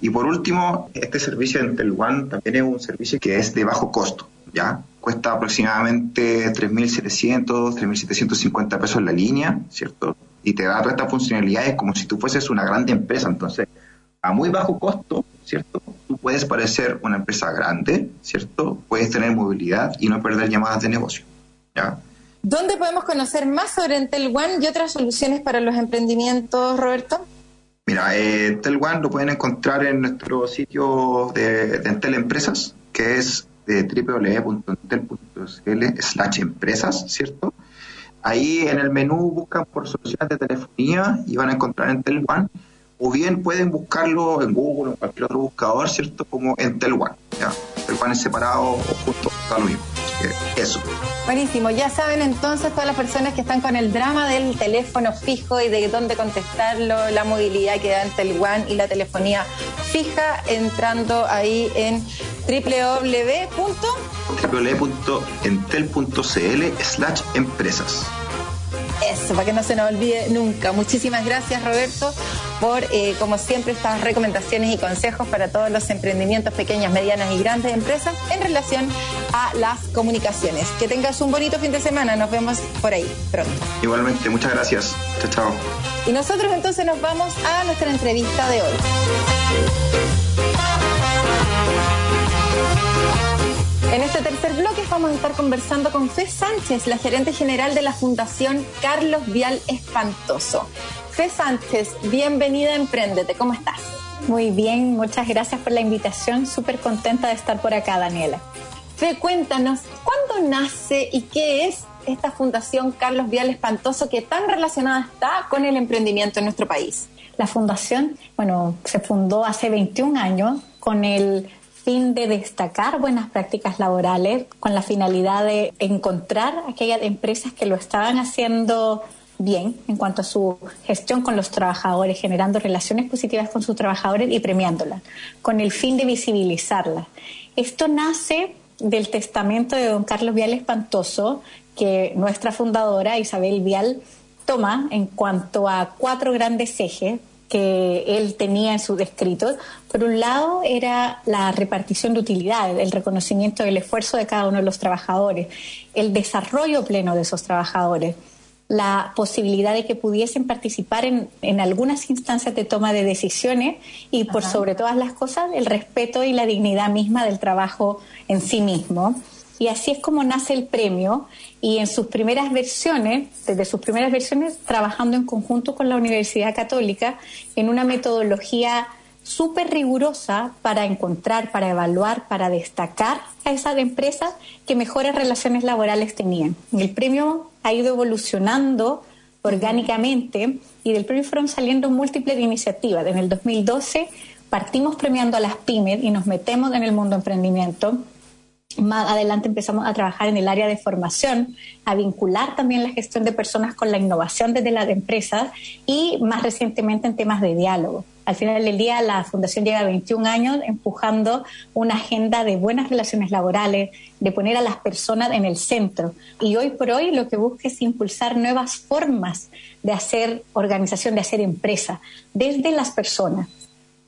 Y por último, este servicio en One también es un servicio que es de bajo costo, ¿ya? cuesta aproximadamente 3.700, 3.750 pesos la línea, ¿cierto? Y te da todas estas funcionalidades como si tú fueses una grande empresa. Entonces, a muy bajo costo, ¿cierto? Tú puedes parecer una empresa grande, ¿cierto? Puedes tener movilidad y no perder llamadas de negocio, ¿ya? ¿Dónde podemos conocer más sobre Entel One y otras soluciones para los emprendimientos, Roberto? Mira, eh, Entel One lo pueden encontrar en nuestro sitio de, Entel Empresas, que es de www.entel.cl slash empresas, ¿cierto? Ahí en el menú buscan por soluciones de telefonía y van a encontrar Entel One, o bien pueden buscarlo en Google o en cualquier otro buscador, ¿cierto? Como Entel One, ¿ya? Entel One es separado o junto, está lo mismo eso. Buenísimo, ya saben entonces todas las personas que están con el drama del teléfono fijo y de dónde contestarlo, la movilidad que da Entel One y la telefonía fija, entrando ahí en www.entel.cl slash empresas. Eso, para que no se nos olvide nunca. Muchísimas gracias, Roberto, por, eh, como siempre, estas recomendaciones y consejos para todos los emprendimientos pequeñas, medianas y grandes empresas en relación a las comunicaciones. Que tengas un bonito fin de semana. Nos vemos por ahí pronto. Igualmente, muchas gracias. Chao, chao. Y nosotros entonces nos vamos a nuestra entrevista de hoy. En este tercer bloque vamos a estar conversando con Fe Sánchez, la gerente general de la Fundación Carlos Vial Espantoso. Fe Sánchez, bienvenida a Emprendete, ¿cómo estás? Muy bien, muchas gracias por la invitación, súper contenta de estar por acá, Daniela. Fe, cuéntanos, ¿cuándo nace y qué es esta Fundación Carlos Vial Espantoso que tan relacionada está con el emprendimiento en nuestro país? La fundación, bueno, se fundó hace 21 años con el fin de destacar buenas prácticas laborales con la finalidad de encontrar aquellas empresas que lo estaban haciendo bien en cuanto a su gestión con los trabajadores, generando relaciones positivas con sus trabajadores y premiándolas, con el fin de visibilizarlas. Esto nace del testamento de don Carlos Vial Espantoso, que nuestra fundadora Isabel Vial toma en cuanto a cuatro grandes ejes que él tenía en sus escritos. Por un lado era la repartición de utilidades, el reconocimiento del esfuerzo de cada uno de los trabajadores, el desarrollo pleno de esos trabajadores, la posibilidad de que pudiesen participar en, en algunas instancias de toma de decisiones y por sobre todas las cosas el respeto y la dignidad misma del trabajo en sí mismo. Y así es como nace el premio y en sus primeras versiones, desde sus primeras versiones, trabajando en conjunto con la Universidad Católica en una metodología súper rigurosa para encontrar, para evaluar, para destacar a esas empresas que mejores relaciones laborales tenían. El premio ha ido evolucionando orgánicamente y del premio fueron saliendo múltiples iniciativas. En el 2012 partimos premiando a las pymes y nos metemos en el mundo emprendimiento más adelante empezamos a trabajar en el área de formación, a vincular también la gestión de personas con la innovación desde las empresas y más recientemente en temas de diálogo. Al final del día, la Fundación llega a 21 años empujando una agenda de buenas relaciones laborales, de poner a las personas en el centro. Y hoy por hoy lo que busca es impulsar nuevas formas de hacer organización, de hacer empresa, desde las personas.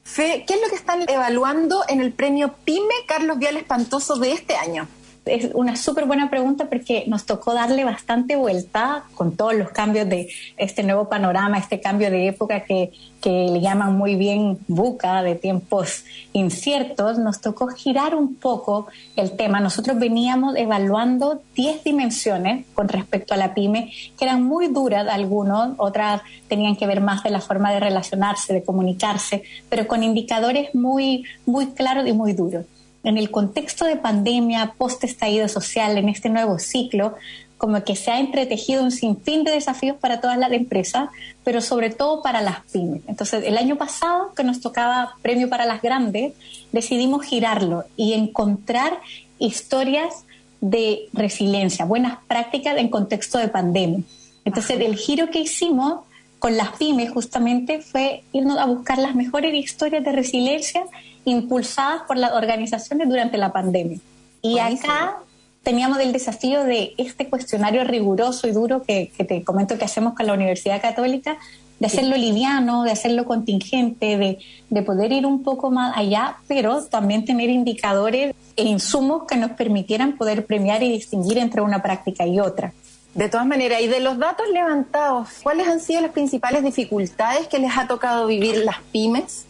Fe, ¿qué es lo que están evaluando en el premio PYME Carlos Vial Espantoso de este año? Es una súper buena pregunta porque nos tocó darle bastante vuelta con todos los cambios de este nuevo panorama, este cambio de época que, que le llaman muy bien buca, de tiempos inciertos. Nos tocó girar un poco el tema. Nosotros veníamos evaluando 10 dimensiones con respecto a la pyme, que eran muy duras algunos, otras tenían que ver más de la forma de relacionarse, de comunicarse, pero con indicadores muy, muy claros y muy duros en el contexto de pandemia, post-estallido social, en este nuevo ciclo, como que se ha entretejido un sinfín de desafíos para todas las empresas, pero sobre todo para las pymes. Entonces, el año pasado, que nos tocaba premio para las grandes, decidimos girarlo y encontrar historias de resiliencia, buenas prácticas en contexto de pandemia. Entonces, el giro que hicimos con las pymes justamente fue irnos a buscar las mejores historias de resiliencia impulsadas por las organizaciones durante la pandemia. Y acá teníamos el desafío de este cuestionario riguroso y duro que, te comento que hacemos con la Universidad Católica, de hacerlo liviano, de hacerlo contingente, de, de poder ir un poco más allá, pero también tener indicadores e insumos que nos permitieran poder premiar y distinguir entre una práctica y otra. De todas maneras, y de los datos levantados, ¿cuáles han sido las principales dificultades que les ha tocado vivir las pymes?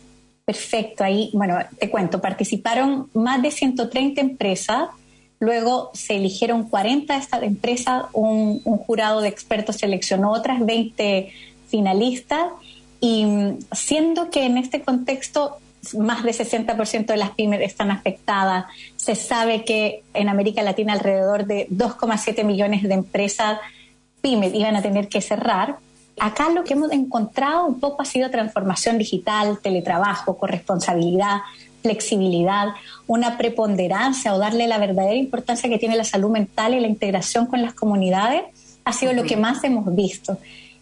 Perfecto, ahí, bueno, te cuento, participaron más de 130 empresas, luego se eligieron 40 de estas empresas, un, un jurado de expertos seleccionó otras 20 finalistas y mm, siendo que en este contexto más del 60% de las pymes están afectadas. Se sabe que en América Latina alrededor de 2,7 millones de empresas pymes iban a tener que cerrar. Acá lo que hemos encontrado un poco ha sido transformación digital, teletrabajo, corresponsabilidad, flexibilidad, una preponderancia o darle la verdadera importancia que tiene la salud mental y la integración con las comunidades ha sido lo que más hemos visto.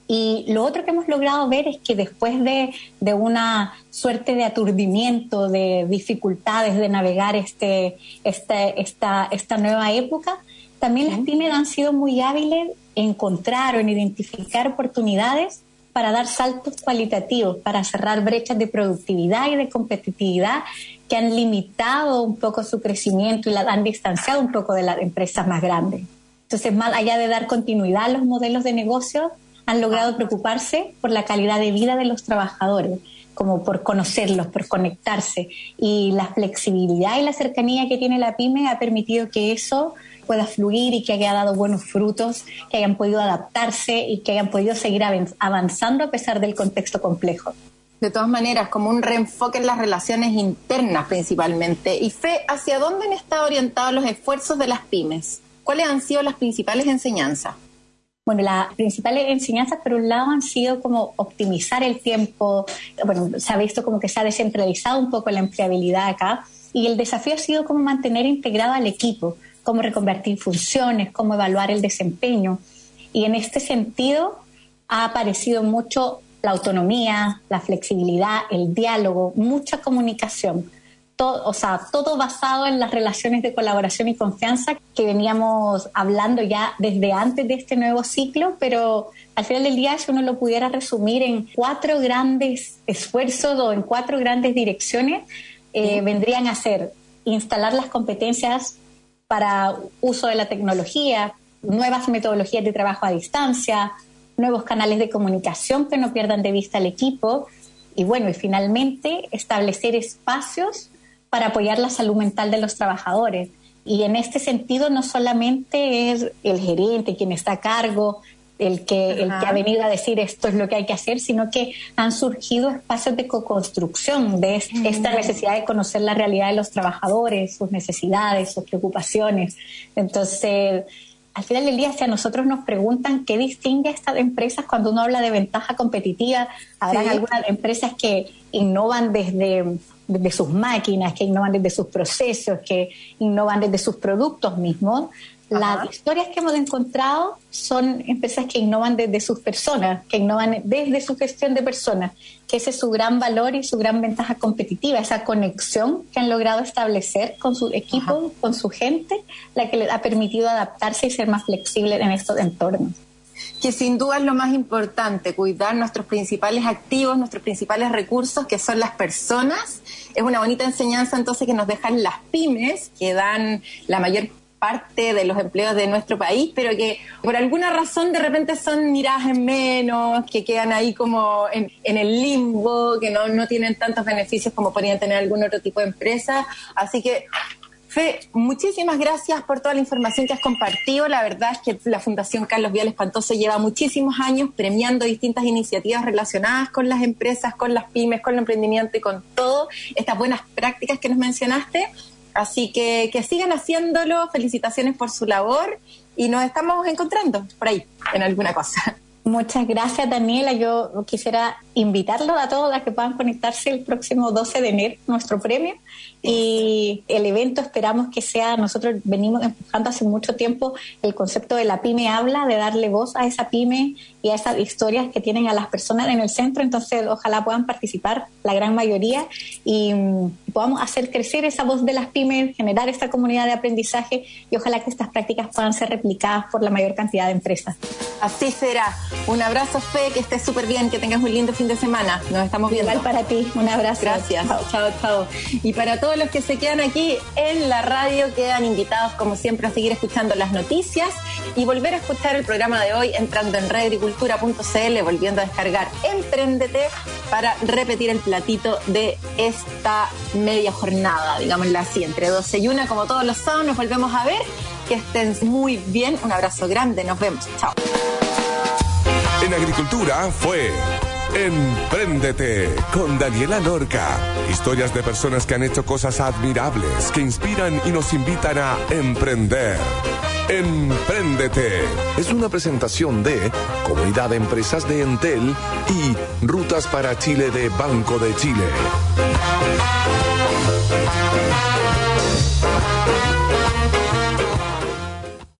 Y lo otro que hemos logrado ver es que después de, una suerte de aturdimiento, de dificultades de navegar este, este, esta, esta nueva época, también las pymes han sido muy hábiles encontrar o en identificar oportunidades para dar saltos cualitativos, para cerrar brechas de productividad y de competitividad que han limitado un poco su crecimiento y la han distanciado un poco de las empresas más grandes. Entonces, más allá de dar continuidad a los modelos de negocio, han logrado preocuparse por la calidad de vida de los trabajadores, como por conocerlos, por conectarse. Y la flexibilidad y la cercanía que tiene la pyme ha permitido que eso pueda fluir y que haya dado buenos frutos, que hayan podido adaptarse y que hayan podido seguir avanzando a pesar del contexto complejo. De todas maneras, como un reenfoque en las relaciones internas principalmente. Y Fe, ¿hacia dónde han estado orientados los esfuerzos de las pymes? ¿Cuáles han sido las principales enseñanzas? Bueno, las principales enseñanzas, por un lado, han sido como optimizar el tiempo. Bueno, se ha visto como que se ha descentralizado un poco la empleabilidad acá. Y el desafío ha sido como mantener integrado al equipo, cómo reconvertir funciones, cómo evaluar el desempeño. Y en este sentido ha aparecido mucho la autonomía, la flexibilidad, el diálogo, mucha comunicación todo, o sea, todo basado en las relaciones de colaboración y confianza que veníamos hablando ya desde antes de este nuevo ciclo, pero al final del día, si uno lo pudiera resumir en cuatro grandes esfuerzos o en cuatro grandes direcciones, eh, vendrían a ser instalar las competencias para uso de la tecnología, nuevas metodologías de trabajo a distancia, nuevos canales de comunicación que no pierdan de vista al equipo y bueno, y finalmente establecer espacios para apoyar la salud mental de los trabajadores. Y en este sentido no solamente es el gerente quien está a cargo, el que, el que ha venido a decir esto es lo que hay que hacer, sino que han surgido espacios de co-construcción de esta necesidad de conocer la realidad de los trabajadores, sus necesidades, sus preocupaciones. Entonces, al final del día, si a nosotros nos preguntan qué distingue a estas empresas cuando uno habla de ventaja competitiva, habrá algunas empresas que innovan desde desde sus máquinas, que innovan desde sus procesos, que innovan desde sus productos mismos. Las historias que hemos encontrado son empresas que innovan desde sus personas, que innovan desde su gestión de personas, que ese es su gran valor y su gran ventaja competitiva, esa conexión que han logrado establecer con su equipo, con su gente, la que les ha permitido adaptarse y ser más flexibles en estos entornos. Que sin duda es lo más importante, cuidar nuestros principales activos, nuestros principales recursos, que son las personas. Es una bonita enseñanza entonces que nos dejan las pymes, que dan la mayor parte de los empleos de nuestro país, pero que por alguna razón de repente son miradas en menos, que quedan ahí como en, el limbo, que no, no tienen tantos beneficios como podrían tener algún otro tipo de empresa. Así que Fe, muchísimas gracias por toda la información que has compartido. La verdad es que la Fundación Carlos Vial Espantoso lleva muchísimos años premiando distintas iniciativas relacionadas con las empresas, con las pymes, con el emprendimiento y con todo estas buenas prácticas que nos mencionaste. Así que que sigan haciéndolo. Felicitaciones por su labor y nos estamos encontrando por ahí en alguna cosa. Muchas gracias, Daniela. Yo quisiera invitarlos a todos a que puedan conectarse el próximo 12 de enero, nuestro premio. Y el evento esperamos que sea, nosotros venimos empujando hace mucho tiempo el concepto de la pyme habla, de darle voz a esa pyme y a esas historias que tienen a las personas en el centro. Entonces, ojalá puedan participar la gran mayoría y mm, podamos hacer crecer esa voz de las pymes, generar esta comunidad de aprendizaje y ojalá que estas prácticas puedan ser replicadas por la mayor cantidad de empresas. Así será. Un abrazo, Fe, que estés súper bien, que tengas un lindo fin de semana. Nos estamos viendo. Igual para ti, un abrazo. Gracias. Chao, chao, chao. Y para todos los que se quedan aquí en la radio, quedan invitados, como siempre, a seguir escuchando las noticias y volver a escuchar el programa de hoy entrando en Red agricultura.cl, volviendo a descargar Emprendete para repetir el platito de esta media jornada, digámosla así, entre 12 y 1, como todos los sábados, nos volvemos a ver. Que estén muy bien, un abrazo grande, nos vemos, chao. En Agricultura fue Emprendete con Daniela Lorca. Historias de personas que han hecho cosas admirables, que inspiran y nos invitan a emprender. Emprendete es una presentación de Comunidad de Empresas de Entel y Rutas para Chile de Banco de Chile.